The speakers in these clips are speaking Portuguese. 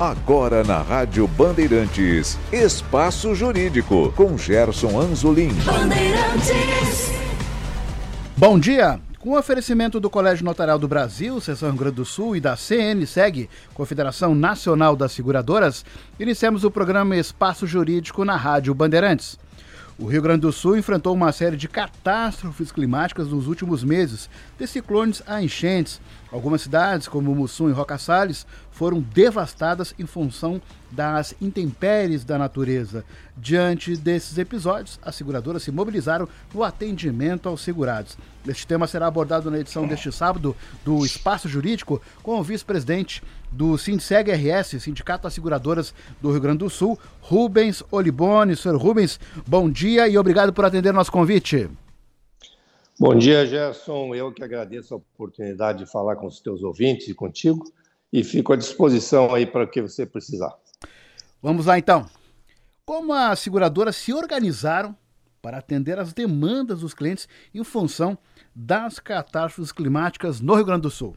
Agora na Rádio Bandeirantes, Espaço Jurídico, com Gerson Anzolim. Bandeirantes. Bom dia! Com oferecimento do Colégio Notarial do Brasil, Seção Rio Grande do Sul e da CNSEG, Confederação Nacional das Seguradoras, iniciamos o programa Espaço Jurídico na Rádio Bandeirantes. O Rio Grande do Sul enfrentou uma série de catástrofes climáticas nos últimos meses, de ciclones a enchentes. Algumas cidades, como Mussum e Roca Salles, foram devastadas em função das intempéries da natureza. Diante desses episódios, as seguradoras se mobilizaram no atendimento aos segurados. Este tema será abordado na edição deste sábado do Espaço Jurídico com o vice-presidente do Sindseg RS, Sindicato das Seguradoras do Rio Grande do Sul, Rubens Olibone. Senhor Rubens, bom dia e obrigado por atender nosso convite. Bom dia, Gerson. Eu que agradeço a oportunidade de falar com os teus ouvintes e contigo e fico à disposição aí para o que você precisar. Vamos lá então. Como as seguradoras se organizaram para atender às demandas dos clientes em função das catástrofes climáticas no Rio Grande do Sul?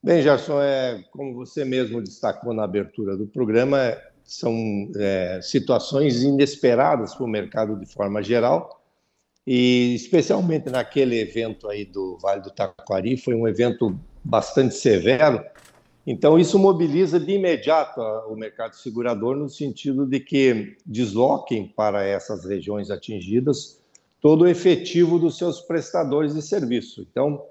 Bem, Gerson, é, como você mesmo destacou na abertura do programa, são é, situações inesperadas para o mercado de forma geral e especialmente naquele evento aí do Vale do Taquari, foi um evento bastante severo. Então, isso mobiliza de imediato o mercado segurador no sentido de que desloquem para essas regiões atingidas todo o efetivo dos seus prestadores de serviço. Então,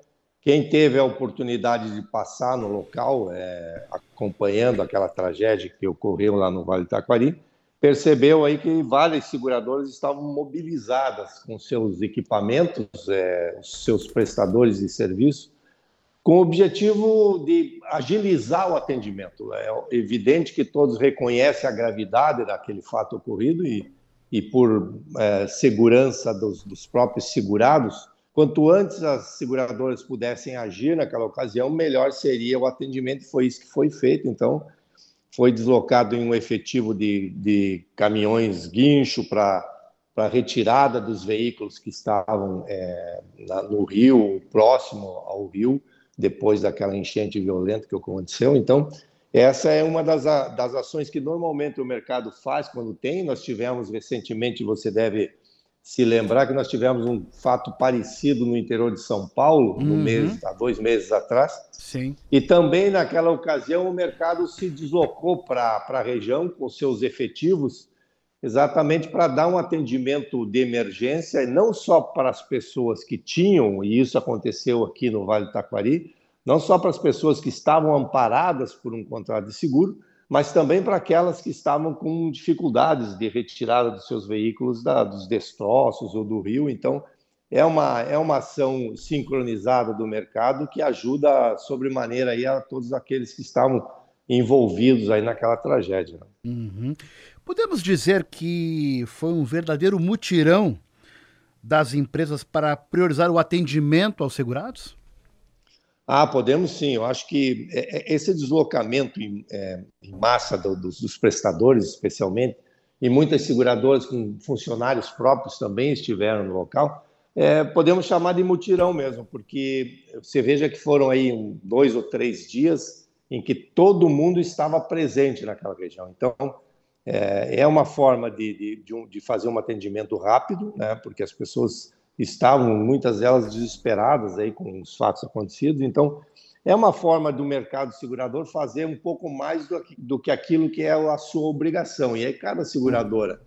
quem teve a oportunidade de passar no local, é, acompanhando aquela tragédia que ocorreu lá no Vale do Taquari, percebeu aí que várias seguradoras estavam mobilizadas com seus equipamentos, é, seus prestadores de serviço, com o objetivo de agilizar o atendimento. É evidente que todos reconhecem a gravidade daquele fato ocorrido e, e por é, segurança dos, dos próprios segurados, quanto antes as seguradoras pudessem agir naquela ocasião, melhor seria o atendimento. Foi isso que foi feito. Então, foi deslocado em um efetivo de, de caminhões guincho para para retirada dos veículos que estavam é, na, no rio, próximo ao rio, depois daquela enchente violenta que aconteceu. Então, essa é uma das, das ações que normalmente o mercado faz quando tem. Nós tivemos recentemente, você deve se lembrar que nós tivemos um fato parecido no interior de São Paulo, uhum. no mês, há dois meses atrás. Sim. E também naquela ocasião o mercado se deslocou para a região com seus efetivos, exatamente para dar um atendimento de emergência, não só para as pessoas que tinham, e isso aconteceu aqui no Vale do Taquari, não só para as pessoas que estavam amparadas por um contrato de seguro, mas também para aquelas que estavam com dificuldades de retirada dos seus veículos da, dos destroços ou do rio. Então, é uma, é uma ação sincronizada do mercado que ajuda sobremaneira a todos aqueles que estavam envolvidos aí naquela tragédia. Uhum. Podemos dizer que foi um verdadeiro mutirão das empresas para priorizar o atendimento aos segurados? Ah, podemos sim. Eu acho que é, é, esse deslocamento em, é, massa do, dos, prestadores, especialmente, e muitas seguradoras com funcionários próprios também estiveram no local, é, podemos chamar de mutirão mesmo, porque você veja que foram aí dois ou três dias em que todo mundo estava presente naquela região. Então, é, é uma forma de, de, de, um, de fazer um atendimento rápido, né, porque as pessoas estavam, muitas delas, desesperadas aí com os fatos acontecidos. Então, é uma forma do mercado segurador fazer um pouco mais do, do que aquilo que é a sua obrigação. E aí, cada seguradora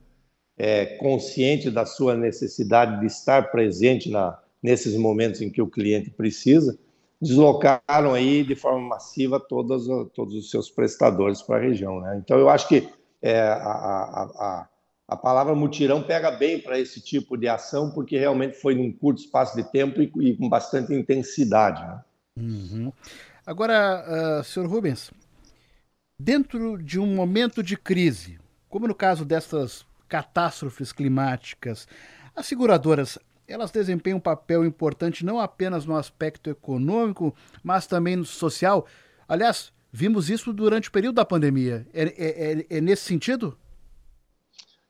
é consciente da sua necessidade de estar presente na, nesses momentos em que o cliente precisa, deslocaram aí de forma massiva todos, os seus prestadores para a região. Né? Então, eu acho que é, a, a, a a palavra mutirão pega bem para esse tipo de ação, porque realmente foi num curto espaço de tempo e, e com bastante intensidade. Né? Uhum. Agora, uh, senhor Rubens, dentro de um momento de crise, como no caso dessas catástrofes climáticas, as seguradoras elas desempenham um papel importante não apenas no aspecto econômico, mas também no social. Aliás, vimos isso durante o período da pandemia. É, é, é, é nesse sentido?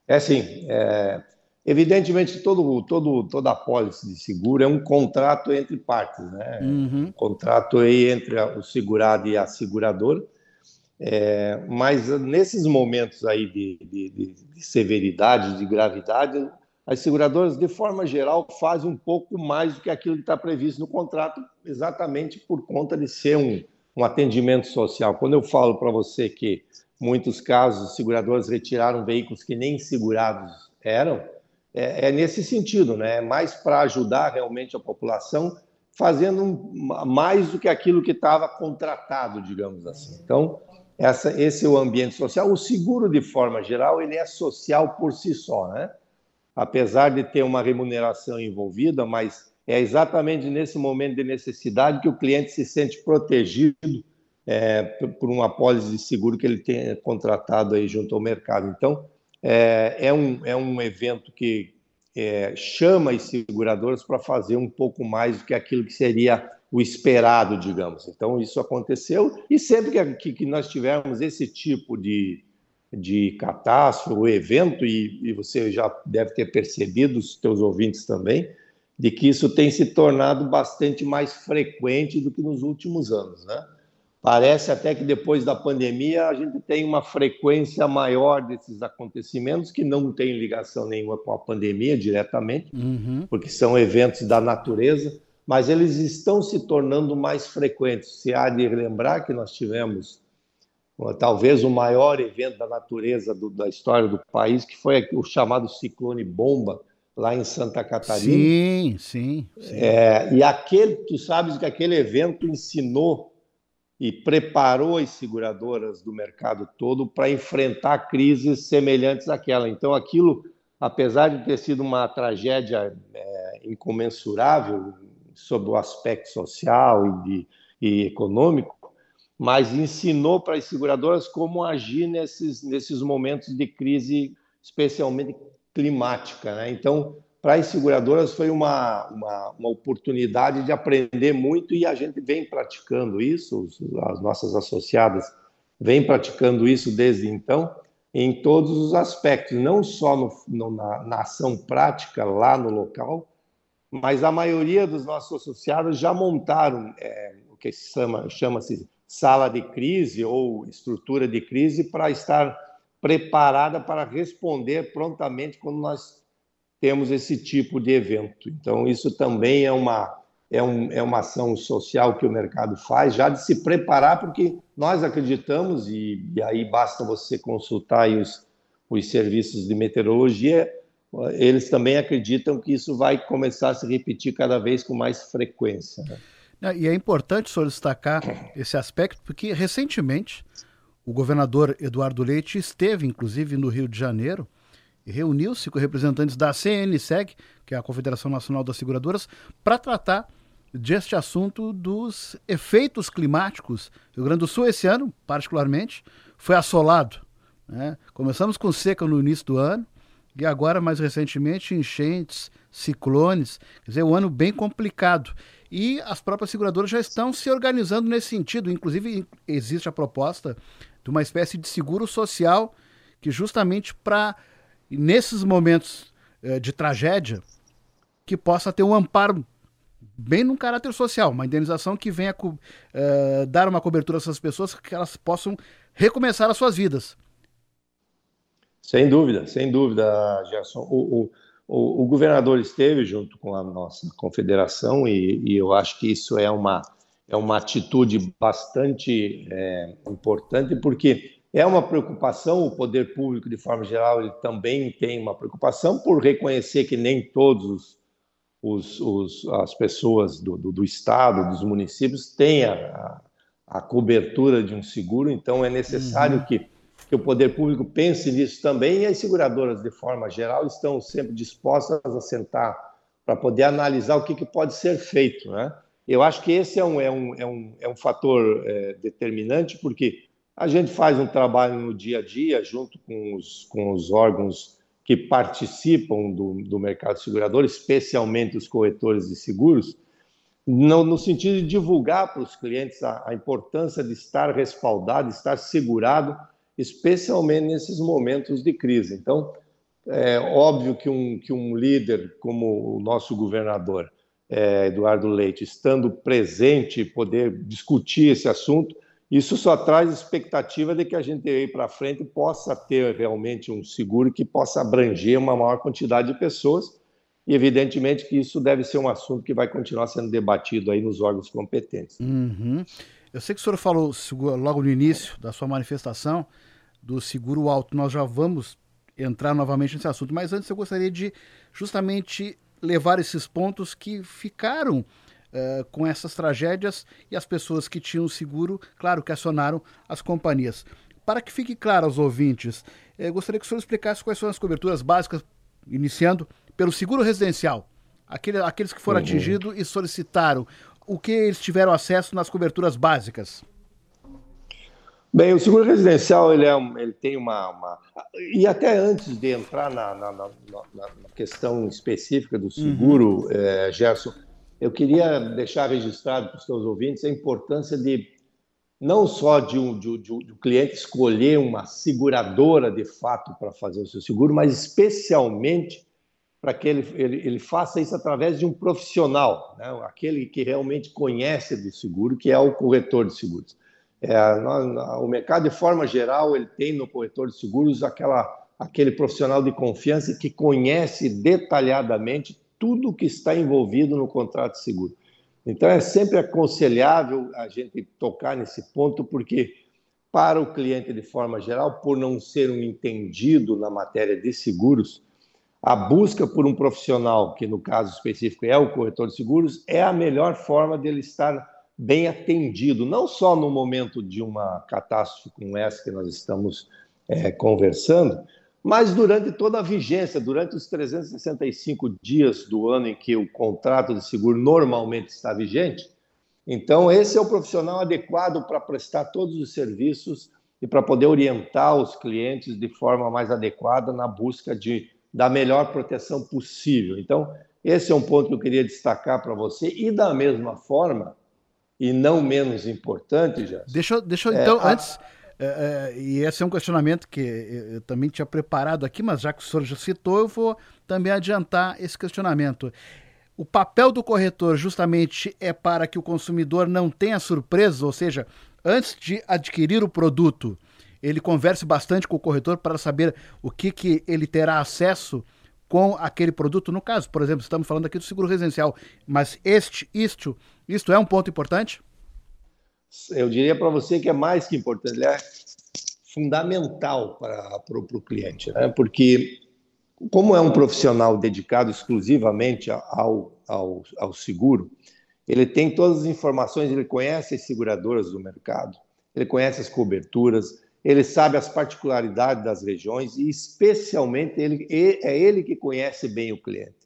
É assim, é, evidentemente todo, todo, toda apólice de seguro é um contrato entre partes, né? Uhum. Um contrato aí entre o segurado e a seguradora. É, mas nesses momentos aí de, de, de, severidade, de gravidade, as seguradoras, de forma geral, fazem um pouco mais do que aquilo que está previsto no contrato, exatamente por conta de ser um, um atendimento social. Quando eu falo para você que muitos casos seguradoras retiraram veículos que nem segurados eram, é, é nesse sentido, né? É mais para ajudar realmente a população, fazendo mais do que aquilo que estava contratado, digamos assim. Então, essa, esse é o ambiente social. O seguro, de forma geral, ele é social por si só, né? Apesar de ter uma remuneração envolvida, mas é exatamente nesse momento de necessidade que o cliente se sente protegido é, por uma apólice de seguro que ele tem contratado aí junto ao mercado. Então, é, é, um, é um evento que é, chama as seguradoras para fazer um pouco mais do que aquilo que seria o esperado, digamos. Então, isso aconteceu, e sempre que, que nós tivermos esse tipo de, de catástrofe, evento, e, e, você já deve ter percebido, os teus ouvintes também, de que isso tem se tornado bastante mais frequente do que nos últimos anos, né? Parece até que depois da pandemia a gente tem uma frequência maior desses acontecimentos que não tem ligação nenhuma com a pandemia diretamente, uhum. porque são eventos da natureza, mas eles estão se tornando mais frequentes. Se há de lembrar que nós tivemos talvez o maior evento da natureza do, da história do país, que foi o chamado ciclone bomba lá em Santa Catarina. Sim, sim. sim. É, e aquele, tu sabes que aquele evento ensinou e preparou as seguradoras do mercado todo para enfrentar crises semelhantes àquela. Então, aquilo, apesar de ter sido uma tragédia é, incomensurável sob o aspecto social e, de, e econômico, mas ensinou para as seguradoras como agir nesses, nesses momentos de crise, especialmente climática. Né? Então, para as seguradoras foi uma, uma, uma, oportunidade de aprender muito e a gente vem praticando isso, as nossas associadas vêm praticando isso desde então, em todos os aspectos, não só no, no, na, na, ação prática lá no local, mas a maioria dos nossos associados já montaram é, o que chama, chama-se sala de crise ou estrutura de crise para estar preparada para responder prontamente quando nós temos esse tipo de evento. Então, isso também é uma, é, um, é uma ação social que o mercado faz, já de se preparar, porque nós acreditamos, e, e aí basta você consultar os, os serviços de meteorologia, eles também acreditam que isso vai começar a se repetir cada vez com mais frequência. Né? E é importante só destacar esse aspecto, porque recentemente o governador Eduardo Leite esteve, inclusive, no Rio de Janeiro, reuniu-se com representantes da CNSEG, que é a Confederação Nacional das Seguradoras, para tratar deste assunto dos efeitos climáticos. O Rio Grande do Sul, esse ano, particularmente, foi assolado. Né? Começamos com seca no início do ano e agora, mais recentemente, enchentes, ciclones. Quer dizer, um ano bem complicado. E as próprias seguradoras já estão se organizando nesse sentido. Inclusive, existe a proposta de uma espécie de seguro social que, justamente para nesses momentos eh, de tragédia, que possa ter um amparo bem no caráter social, uma indenização que venha uh, dar uma cobertura a essas pessoas que elas possam recomeçar as suas vidas. Sem dúvida, sem dúvida, Gerson. O, o, o, o governador esteve junto com a nossa confederação e, e, eu acho que isso é uma, é uma atitude bastante é, importante, porque é uma preocupação, o poder público, de forma geral, ele também tem uma preocupação por reconhecer que nem todos os, os, as pessoas do, do, do, Estado, dos municípios, têm a, a, cobertura de um seguro, então é necessário uhum. que, que o poder público pense nisso também e as seguradoras, de forma geral, estão sempre dispostas a sentar para poder analisar o que, que pode ser feito. Né? Eu acho que esse é um, é um, é um, é um fator é, determinante, porque a gente faz um trabalho no dia a dia, junto com os, com os órgãos que participam do, do mercado segurador, especialmente os corretores de seguros, no, no sentido de divulgar para os clientes a, a importância de estar respaldado, de estar segurado, especialmente nesses momentos de crise. Então, é óbvio que um, que um líder como o nosso governador, é, Eduardo Leite, estando presente poder discutir esse assunto, Isso só traz expectativa de que a gente aí para frente possa ter realmente um seguro que possa abranger uma maior quantidade de pessoas e evidentemente que isso deve ser um assunto que vai continuar sendo debatido aí nos órgãos competentes. Uhum. Eu sei que o senhor falou logo no início da sua manifestação do seguro alto. Nós já vamos entrar novamente nesse assunto, mas antes eu gostaria de justamente levar esses pontos que ficaram uh, com essas tragédias e as pessoas que tinham seguro, claro, que acionaram as companhias. Para que fique claro aos ouvintes, eu gostaria que o senhor explicasse quais são as coberturas básicas, iniciando pelo seguro residencial. Aquele, aqueles que foram uhum. atingidos e solicitaram, o que eles tiveram acesso nas coberturas básicas? Bem, o seguro residencial ele, é ele tem uma, uma, E até antes de entrar na, na, na, na questão específica do seguro, uhum. é, Gerson, eu queria deixar registrado para os seus ouvintes a importância de não só de um, de, de, de um cliente escolher uma seguradora de fato para fazer o seu seguro, mas especialmente para que ele, ele, ele, faça isso através de um profissional, né? aquele que realmente conhece do seguro, que é o corretor de seguros. É, o mercado, de forma geral, ele tem no corretor de seguros aquela, aquele profissional de confiança que conhece detalhadamente tudo que está envolvido no contrato de seguro. Então, é sempre aconselhável a gente tocar nesse ponto, porque para o cliente, de forma geral, por não ser um entendido na matéria de seguros, a busca por um profissional, que no caso específico é o corretor de seguros, é a melhor forma dele estar bem atendido, não só no momento de uma catástrofe como essa que nós estamos é, conversando, mas durante toda a vigência, durante os 365 dias do ano em que o contrato de seguro normalmente está vigente. Então, esse é o profissional adequado para prestar todos os serviços e para poder orientar os clientes de forma mais adequada na busca de, da melhor proteção possível. Então, esse é um ponto que eu queria destacar para você. E da mesma forma, e não menos importante, já. Deixa, deixa eu, é, então, a... antes. É, é, e esse é um questionamento que eu também tinha preparado aqui, mas já que o senhor já citou, eu vou também adiantar esse questionamento. O papel do corretor justamente é para que o consumidor não tenha surpresas, ou seja, antes de adquirir o produto, ele converse bastante com o corretor para saber o que, que ele terá acesso com aquele produto. No caso, por exemplo, estamos falando aqui do seguro residencial, mas este, isto isto é um ponto importante? Eu diria para você que é mais que importante, ele é fundamental para, para, para o cliente, né? porque como é um profissional dedicado exclusivamente ao, ao, ao seguro, ele tem todas as informações, ele conhece as seguradoras do mercado, ele conhece as coberturas, ele sabe as particularidades das regiões e, especialmente, ele, é ele que conhece bem o cliente.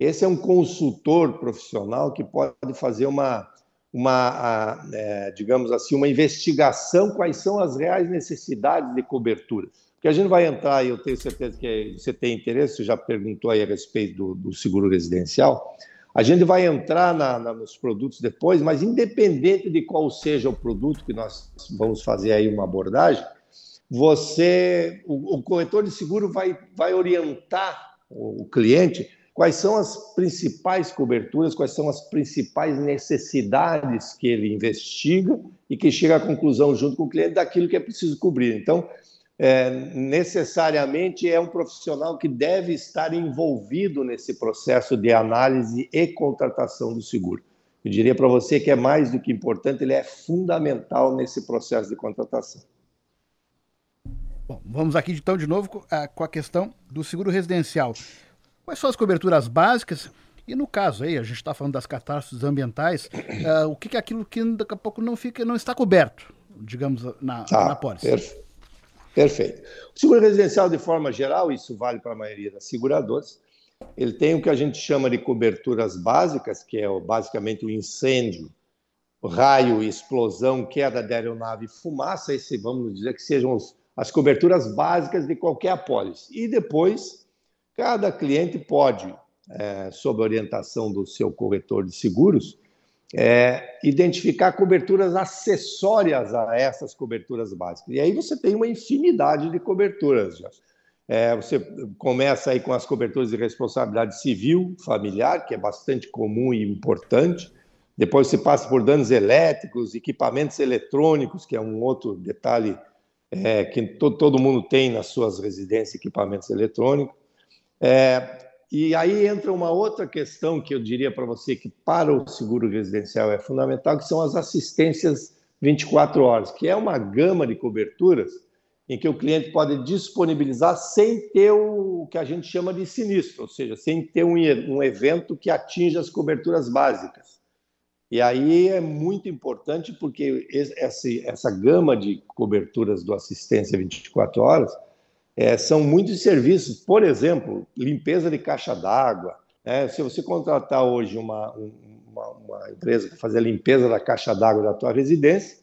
Esse é um consultor profissional que pode fazer uma, uma é, digamos assim, uma investigação quais são as reais necessidades de cobertura. Porque a gente vai entrar, e eu tenho certeza que você tem interesse, você já perguntou aí a respeito do, do seguro residencial, a gente vai entrar na, na, nos produtos depois, mas independente de qual seja o produto que nós vamos fazer aí uma abordagem, você, o, o corretor de seguro vai, vai orientar o, o cliente quais são as principais coberturas, quais são as principais necessidades que ele investiga e que chega à conclusão junto com o cliente daquilo que é preciso cobrir. Então, é, necessariamente é um profissional que deve estar envolvido nesse processo de análise e contratação do seguro. Eu diria para você que é mais do que importante, ele é fundamental nesse processo de contratação. Bom, vamos aqui então de novo com a questão do seguro residencial. Quais são as coberturas básicas? E no caso aí, a gente está falando das catástrofes ambientais, uh, o que, que é aquilo que daqui a pouco não fica, não está coberto, digamos, na, tá, na pólice? Perfeito. perfeito. O seguro residencial, de forma geral, isso vale para a maioria das seguradoras, ele tem o que a gente chama de coberturas básicas, que é basicamente o incêndio, raio, explosão, queda de aeronave, fumaça, esse, vamos dizer que sejam os, as coberturas básicas de qualquer apólice. E depois Cada cliente pode, é, sob orientação do seu corretor de seguros, é, identificar coberturas acessórias a essas coberturas básicas. E aí você tem uma infinidade de coberturas. É, você começa aí com as coberturas de responsabilidade civil, familiar, que é bastante comum e importante. depois você passa por danos elétricos, equipamentos eletrônicos, que é um outro detalhe é, que to, todo mundo tem nas suas residências, equipamentos eletrônicos. É, e aí entra uma outra questão que eu diria para você que para o seguro residencial é fundamental, que são as assistências 24 horas, que é uma gama de coberturas em que o cliente pode disponibilizar sem ter o que a gente chama de sinistro, ou seja, sem ter um, um evento que atinja as coberturas básicas. E aí é muito importante porque essa, essa gama de coberturas do assistência 24 horas é, são muitos serviços, por exemplo, limpeza de caixa d'água. Né? Se você contratar hoje uma, uma, uma empresa para fazer a limpeza da caixa d'água da tua residência,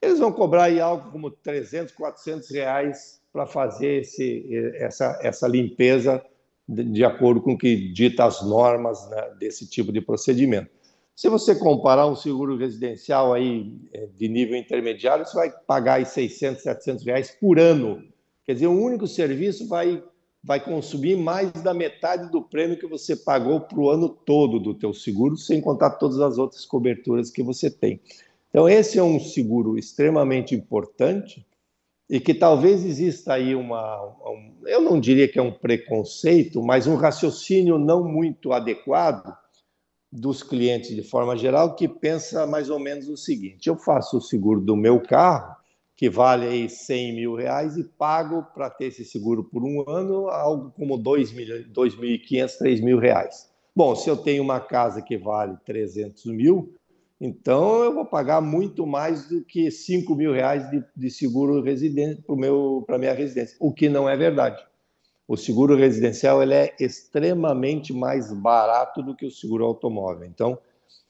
eles vão cobrar aí algo como 300, 400 reais para fazer esse, essa, essa limpeza de, de acordo com o que dita as normas né, desse tipo de procedimento. Se você comparar um seguro residencial aí é, de nível intermediário, você vai pagar aí 600, 700 reais por ano. Quer dizer, um único serviço vai, vai consumir mais da metade do prêmio que você pagou para o ano todo do teu seguro, sem contar todas as outras coberturas que você tem. Então, esse é um seguro extremamente importante e que talvez exista aí uma, um, eu não diria que é um preconceito, mas um raciocínio não muito adequado dos clientes de forma geral que pensa mais ou menos o seguinte: eu faço o seguro do meu carro, que vale aí 100 mil reais, e pago para ter esse seguro por um ano algo como 2.500, 3 mil reais. Bom, se eu tenho uma casa que vale 300 mil, então eu vou pagar muito mais do que 5 mil reais de, de seguro residente para a minha residência, o que não é verdade o seguro residencial ele é extremamente mais barato do que o seguro automóvel. Então,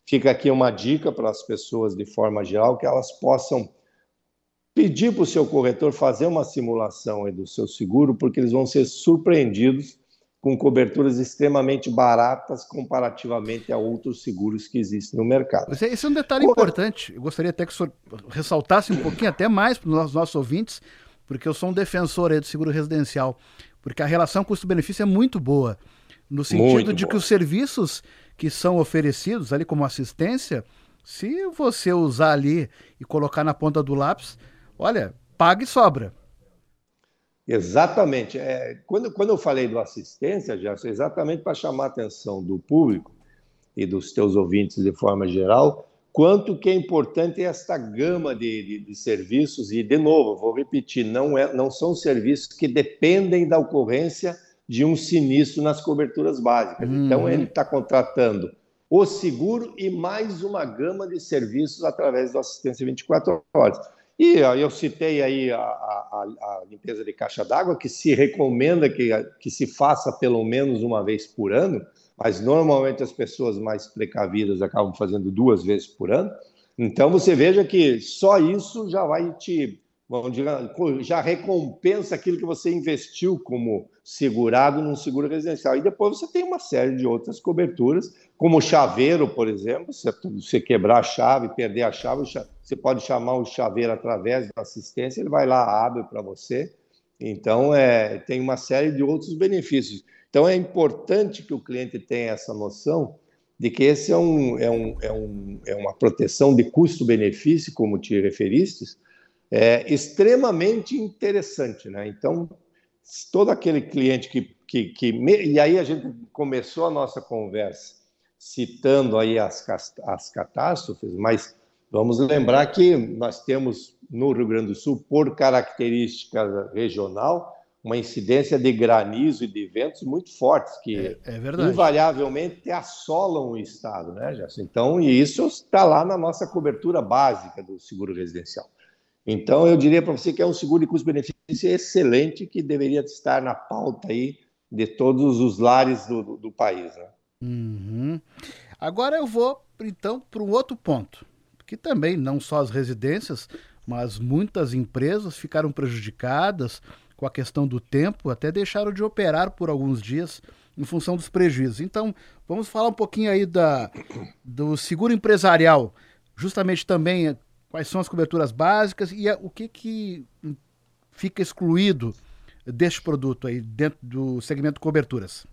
fica aqui uma dica para as pessoas de forma geral que elas possam pedir para o seu corretor fazer uma simulação do seu seguro, porque eles vão ser surpreendidos com coberturas extremamente baratas comparativamente a outros seguros que existem no mercado. Esse é um detalhe importante. Eu gostaria até que o senhor ressaltasse um pouquinho até mais para os nossos ouvintes, porque eu sou um defensor do seguro residencial. Porque a relação custo-benefício é muito boa. No sentido muito de boa. que os serviços que são oferecidos ali como assistência, se você usar ali e colocar na ponta do lápis, olha, paga e sobra. Exatamente. É, quando, quando eu falei do assistência, já exatamente para chamar a atenção do público e dos teus ouvintes de forma geral, quanto que é importante esta gama de, de, de, serviços, e, de novo, vou repetir, não, é, não são serviços que dependem da ocorrência de um sinistro nas coberturas básicas. Uhum. Então, ele está contratando o seguro e mais uma gama de serviços através da assistência 24 horas. E eu citei aí a, a, a limpeza de caixa d'água, que se recomenda que, que se faça pelo menos uma vez por ano, mas normalmente as pessoas mais precavidas acabam fazendo duas vezes por ano. Então você veja que só isso já vai te, vamos dizer, já recompensa aquilo que você investiu como segurado num seguro residencial. E depois você tem uma série de outras coberturas, como o chaveiro, por exemplo. Se você quebrar a chave, perder a chave, você pode chamar o chaveiro através da assistência, ele vai lá, abre para você. Então, é, tem uma série de outros benefícios. Então, é importante que o cliente tenha essa noção de que esse é, um, é, um, é, um, é uma proteção de custo-benefício, como te referiste, é extremamente interessante. Né? Então, todo aquele cliente que, que, que E aí a gente começou a nossa conversa citando aí as, as catástrofes, mas vamos lembrar que nós temos no Rio Grande do Sul, por característica regional, uma incidência de granizo e de ventos muito fortes, que é, é invariavelmente assolam o estado, né, Gerson? Então, e isso está lá na nossa cobertura básica do seguro residencial. Então, eu diria para você que é um seguro de custo-benefício excelente que deveria estar na pauta aí de todos os lares do, do, do país. Né? Uhum. Agora eu vou, então, para um outro ponto, que também não só as residências, mas muitas empresas ficaram prejudicadas com a questão do tempo, até deixaram de operar por alguns dias em função dos prejuízos. Então, vamos falar um pouquinho aí da, do seguro empresarial, justamente também eh, quais são as coberturas básicas e o que, que fica excluído deste produto aí dentro do segmento coberturas.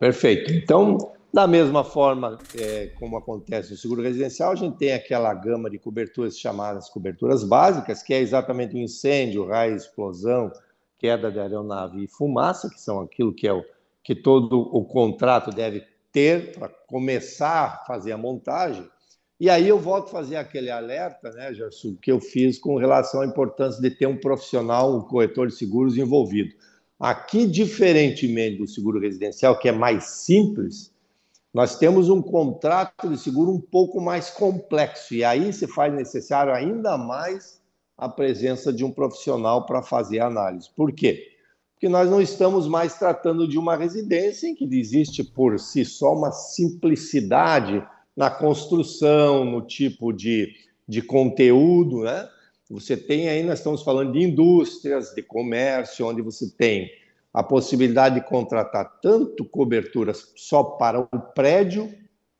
Perfeito. Então, Da mesma forma é, como acontece no seguro residencial, a gente tem aquela gama de coberturas chamadas coberturas básicas, que é exatamente o incêndio, raio, explosão, queda de aeronave e fumaça, que são aquilo que é o que todo o contrato deve ter para começar a fazer a montagem. E aí eu volto a fazer aquele alerta, né, Gerson, que eu fiz com relação à importância de ter um profissional, um corretor de seguros envolvido. Aqui, diferentemente do seguro residencial, que é mais simples, nós temos um contrato de seguro um pouco mais complexo, e aí se faz necessário ainda mais a presença de um profissional para fazer a análise. Por quê? Porque nós não estamos mais tratando de uma residência em que existe por si só uma simplicidade na construção, no tipo de, de conteúdo, né? Você tem aí, nós estamos falando de indústrias, de comércio, onde você tem a possibilidade de contratar tanto coberturas só para o prédio,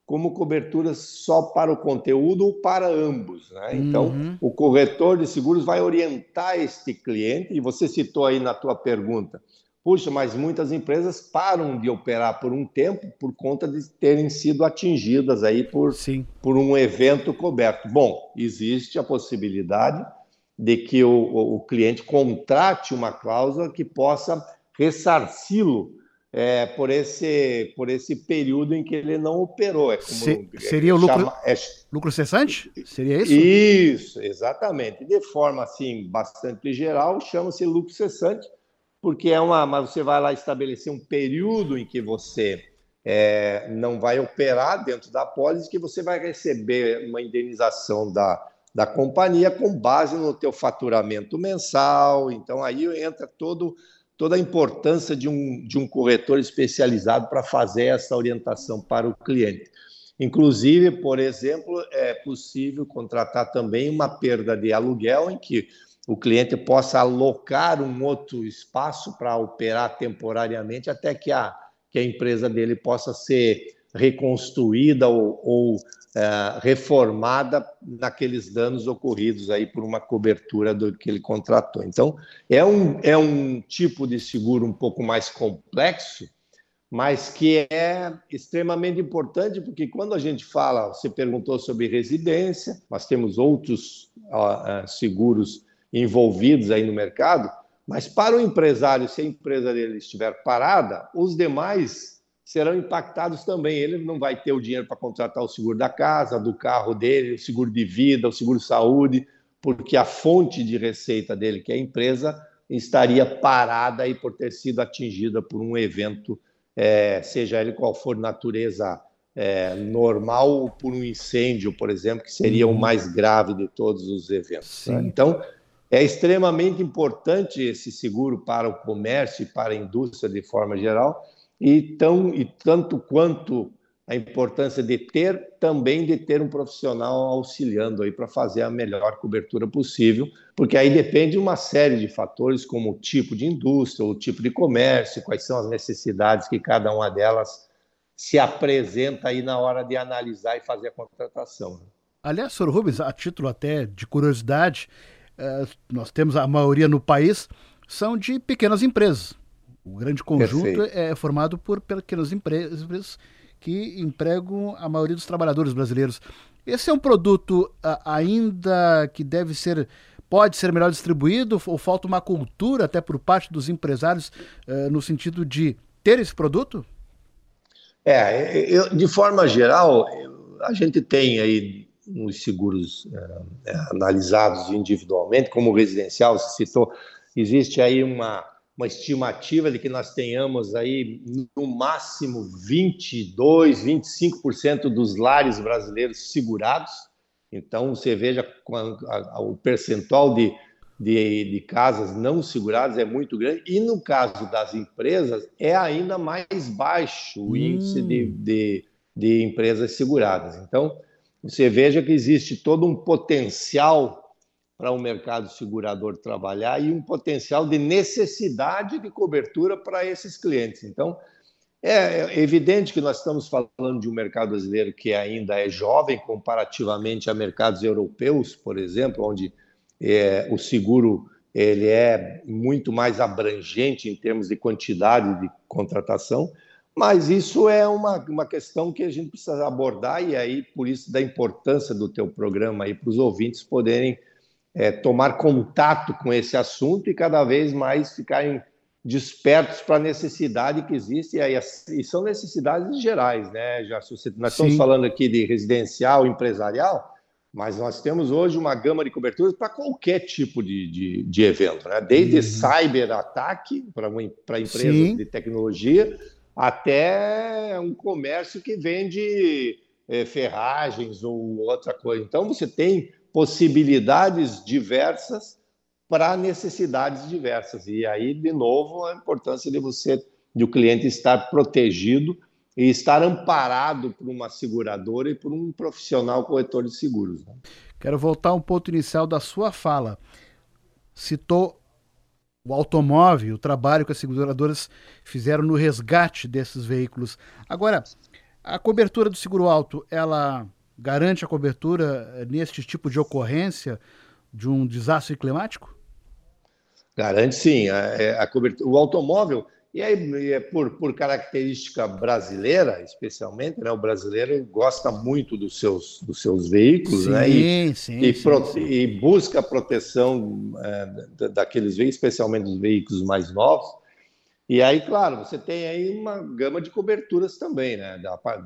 como coberturas só para o conteúdo ou para ambos. Né? Então, uhum. o corretor de seguros vai orientar este cliente, e você citou aí na tua pergunta, puxa, mas muitas empresas param de operar por um tempo por conta de terem sido atingidas aí por, Sim. por um evento coberto. Bom, existe a possibilidade de que o, o cliente contrate uma cláusula que possa ressarci-lo é, por, esse, por esse período em que ele não operou. É Se, seria o lucro, chama, é, lucro cessante? Seria isso? Isso, exatamente. De forma assim, bastante geral, chama-se lucro cessante, porque é uma. Mas você vai lá estabelecer um período em que você é, não vai operar dentro da pólice, que você vai receber uma indenização da, da companhia com base no teu faturamento mensal. Então aí entra todo toda a importância de um, de um corretor especializado para fazer essa orientação para o cliente. Inclusive, por exemplo, é possível contratar também uma perda de aluguel em que o cliente possa alocar um outro espaço para operar temporariamente até que a, que a empresa dele possa ser reconstruída ou, ou é, reformada naqueles danos ocorridos aí por uma cobertura do que ele contratou. Então, é um, é um tipo de seguro um pouco mais complexo, mas que é extremamente importante, porque quando a gente fala, você perguntou sobre residência, nós temos outros uh, seguros envolvidos aí no mercado, mas para o empresário, se a empresa dele estiver parada, os demais serão impactados também. Ele não vai ter o dinheiro para contratar o seguro da casa, do carro dele, o seguro de vida, o seguro saúde, porque a fonte de receita dele, que é a empresa, estaria parada aí por ter sido atingida por um evento, é, seja ele qual for natureza é, normal ou por um incêndio, por exemplo, que seria o mais grave de todos os eventos. Né? Então, é extremamente importante esse seguro para o comércio e para a indústria de forma geral, e, tão, e tanto quanto a importância de ter, também de ter um profissional auxiliando aí para fazer a melhor cobertura possível, porque aí depende de uma série de fatores, como o tipo de indústria, o tipo de comércio, quais são as necessidades que cada uma delas se apresenta aí na hora de analisar e fazer a contratação. Aliás, Sr. Rubens, a título até de curiosidade, eh, nós temos a maioria no país são de pequenas empresas. O grande conjunto Perfeito. é formado por pequenas empresas que empregam a maioria dos trabalhadores brasileiros. Esse é um produto ainda que deve ser pode ser melhor distribuído ou falta uma cultura até por parte dos empresários uh, no sentido de ter esse produto? É, eu, de forma geral, a gente tem aí os seguros é, analisados individualmente, como o residencial, você citou, existe aí uma uma estimativa de que nós tenhamos aí no máximo 22, 25% dos lares brasileiros segurados. Então, você veja o percentual de, de, de, casas não seguradas é muito grande. E no caso das empresas, é ainda mais baixo o hum. índice de, de, de empresas seguradas. Então, você veja que existe todo um potencial para o um mercado segurador trabalhar e um potencial de necessidade de cobertura para esses clientes. Então, é evidente que nós estamos falando de um mercado brasileiro que ainda é jovem comparativamente a mercados europeus, por exemplo, onde é, o seguro ele é muito mais abrangente em termos de quantidade de contratação, Mas isso é uma, uma questão que a gente precisa abordar e aí por isso da importância do teu programa aí para os ouvintes poderem é, tomar contato com esse assunto e cada vez mais ficarem despertos para a necessidade que existe, e, aí, são necessidades gerais, né? Já, nós estamos Sim. falando aqui de residencial, empresarial, mas nós temos hoje uma gama de coberturas para qualquer tipo de, de, de, evento, né? desde uhum. cyber-ataque para empresas Sim. de tecnologia até um comércio que vende é, ferragens ou outra coisa. Então, você tem possibilidades diversas para necessidades diversas. E aí, de novo, a importância de você, de o cliente estar protegido e estar amparado por uma seguradora e por um profissional corretor de seguros. Né? Quero voltar um ponto inicial da sua fala. Citou o automóvel, o trabalho que as seguradoras fizeram no resgate desses veículos. Agora, a cobertura do seguro alto, ela garante a cobertura neste tipo de ocorrência de um desastre climático? Garante sim. A, é, a cobertura, o automóvel, e aí, é por, por característica brasileira, especialmente, né? o brasileiro gosta muito dos seus, dos seus veículos sim, né? e, sim, e, sim. e busca a proteção é, daqueles veículos, especialmente dos veículos mais novos. E aí, claro, você tem aí uma gama de coberturas também, né?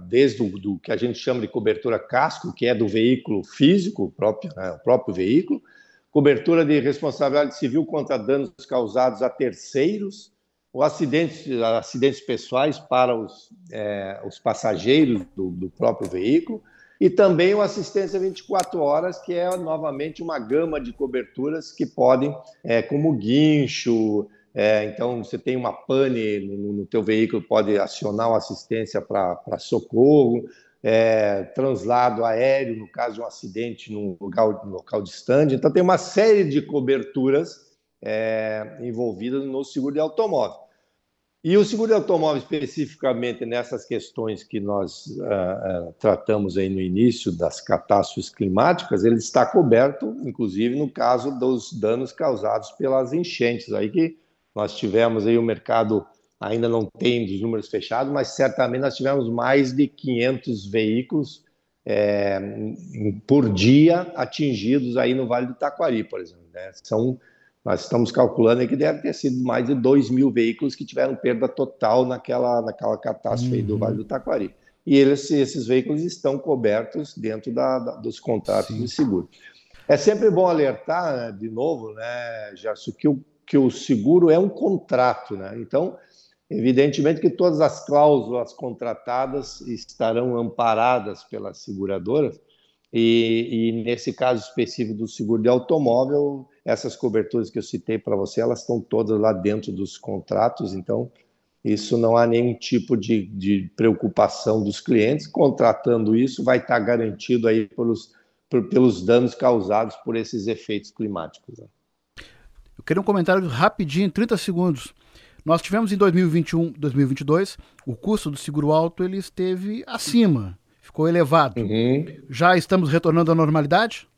Desde o do que a gente chama de cobertura casco, que é do veículo físico, próprio, né? o próprio veículo, cobertura de responsabilidade civil contra danos causados a terceiros, ou acidentes, acidentes pessoais para os, é, os passageiros do, do, próprio veículo, e também o assistência 24 horas, que é novamente uma gama de coberturas que podem, é, como guincho, é, então você tem uma pane no, no teu veículo, pode acionar o assistência para socorro, é, translado aéreo, no caso de um acidente num local, local distante. Então, tem uma série de coberturas é, envolvidas no seguro de automóvel. E o seguro de automóvel, especificamente nessas questões que nós uh, tratamos aí no início das catástrofes climáticas, ele está coberto, inclusive no caso dos danos causados pelas enchentes, aí que nós tivemos aí o mercado ainda não tem dos números fechados, mas certamente nós tivemos mais de 500 veículos é, por dia atingidos aí no Vale do Taquari, por exemplo. Né? São, nós estamos calculando que deve ter sido mais de 2 mil veículos que tiveram perda total naquela, naquela catástrofe uhum. do Vale do Taquari. E eles, esses veículos estão cobertos dentro da, da, dos contratos Sim. de seguro. É sempre bom alertar, né, de novo, né, Gerson, que o, que o seguro é um contrato. Né? Então, Evidentemente que todas as cláusulas contratadas estarão amparadas pelas seguradoras, e, e, nesse caso específico do seguro de automóvel, essas coberturas que eu citei para você, elas estão todas lá dentro dos contratos, então isso não há nenhum tipo de, de preocupação dos clientes. Contratando isso, vai estar garantido aí pelos, por, pelos danos causados por esses efeitos climáticos. Né? Eu queria um comentário rapidinho, 30 segundos. Nós tivemos em 2021, 2022, o custo do seguro alto ele esteve acima, ficou elevado. Uhum. Já estamos retornando à normalidade?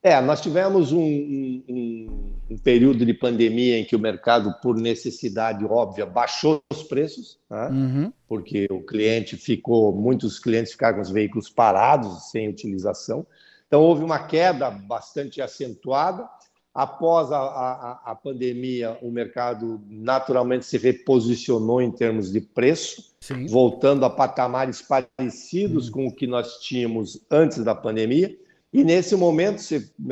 É, nós tivemos um, um, um, período de pandemia em que o mercado, por necessidade óbvia, baixou os preços, né? uhum. porque o cliente ficou, muitos clientes ficaram com os veículos parados, sem utilização. Então, houve uma queda bastante acentuada. Após a, a, a, pandemia, o mercado naturalmente se reposicionou em termos de preço, Sim. voltando a patamares parecidos hum. com o que nós tínhamos antes da pandemia. E nesse momento,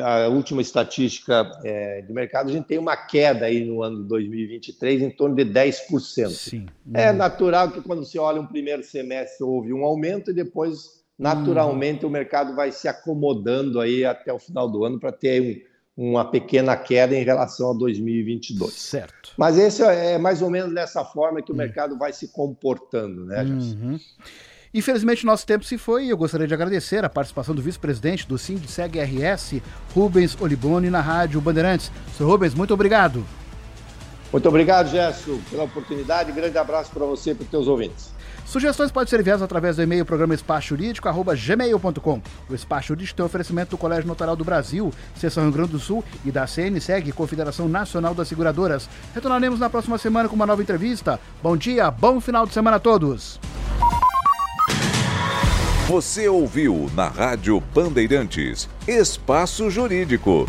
a última estatística é, de mercado, a gente tem uma queda aí no ano 2023 em torno de 10%. Sim. É hum. natural que quando você olha um primeiro semestre houve um aumento e depois, naturalmente, hum. o mercado vai se acomodando aí até o final do ano para ter um uma pequena queda em relação a 2022. Certo. Mas esse é mais ou menos dessa forma que o hum. mercado vai se comportando, né, uhum. Infelizmente, nosso tempo se foi e eu gostaria de agradecer a participação do vice-presidente do Sindseg RS, Rubens Oliboni, na Rádio Bandeirantes. Sr. Rubens, muito obrigado. Muito obrigado, Gerson, pela oportunidade. Grande abraço para você e para os teus ouvintes. Sugestões podem ser enviadas através do e-mail programa espaçojurídico.gmail.com. O Espaço Jurídico tem oferecimento do Colégio Notarial do Brasil, Seção Rio Grande do Sul e da CNSEG, Confederação Nacional das Seguradoras. Retornaremos na próxima semana com uma nova entrevista. Bom dia, bom final de semana a todos. Você ouviu na Rádio Bandeirantes Espaço Jurídico.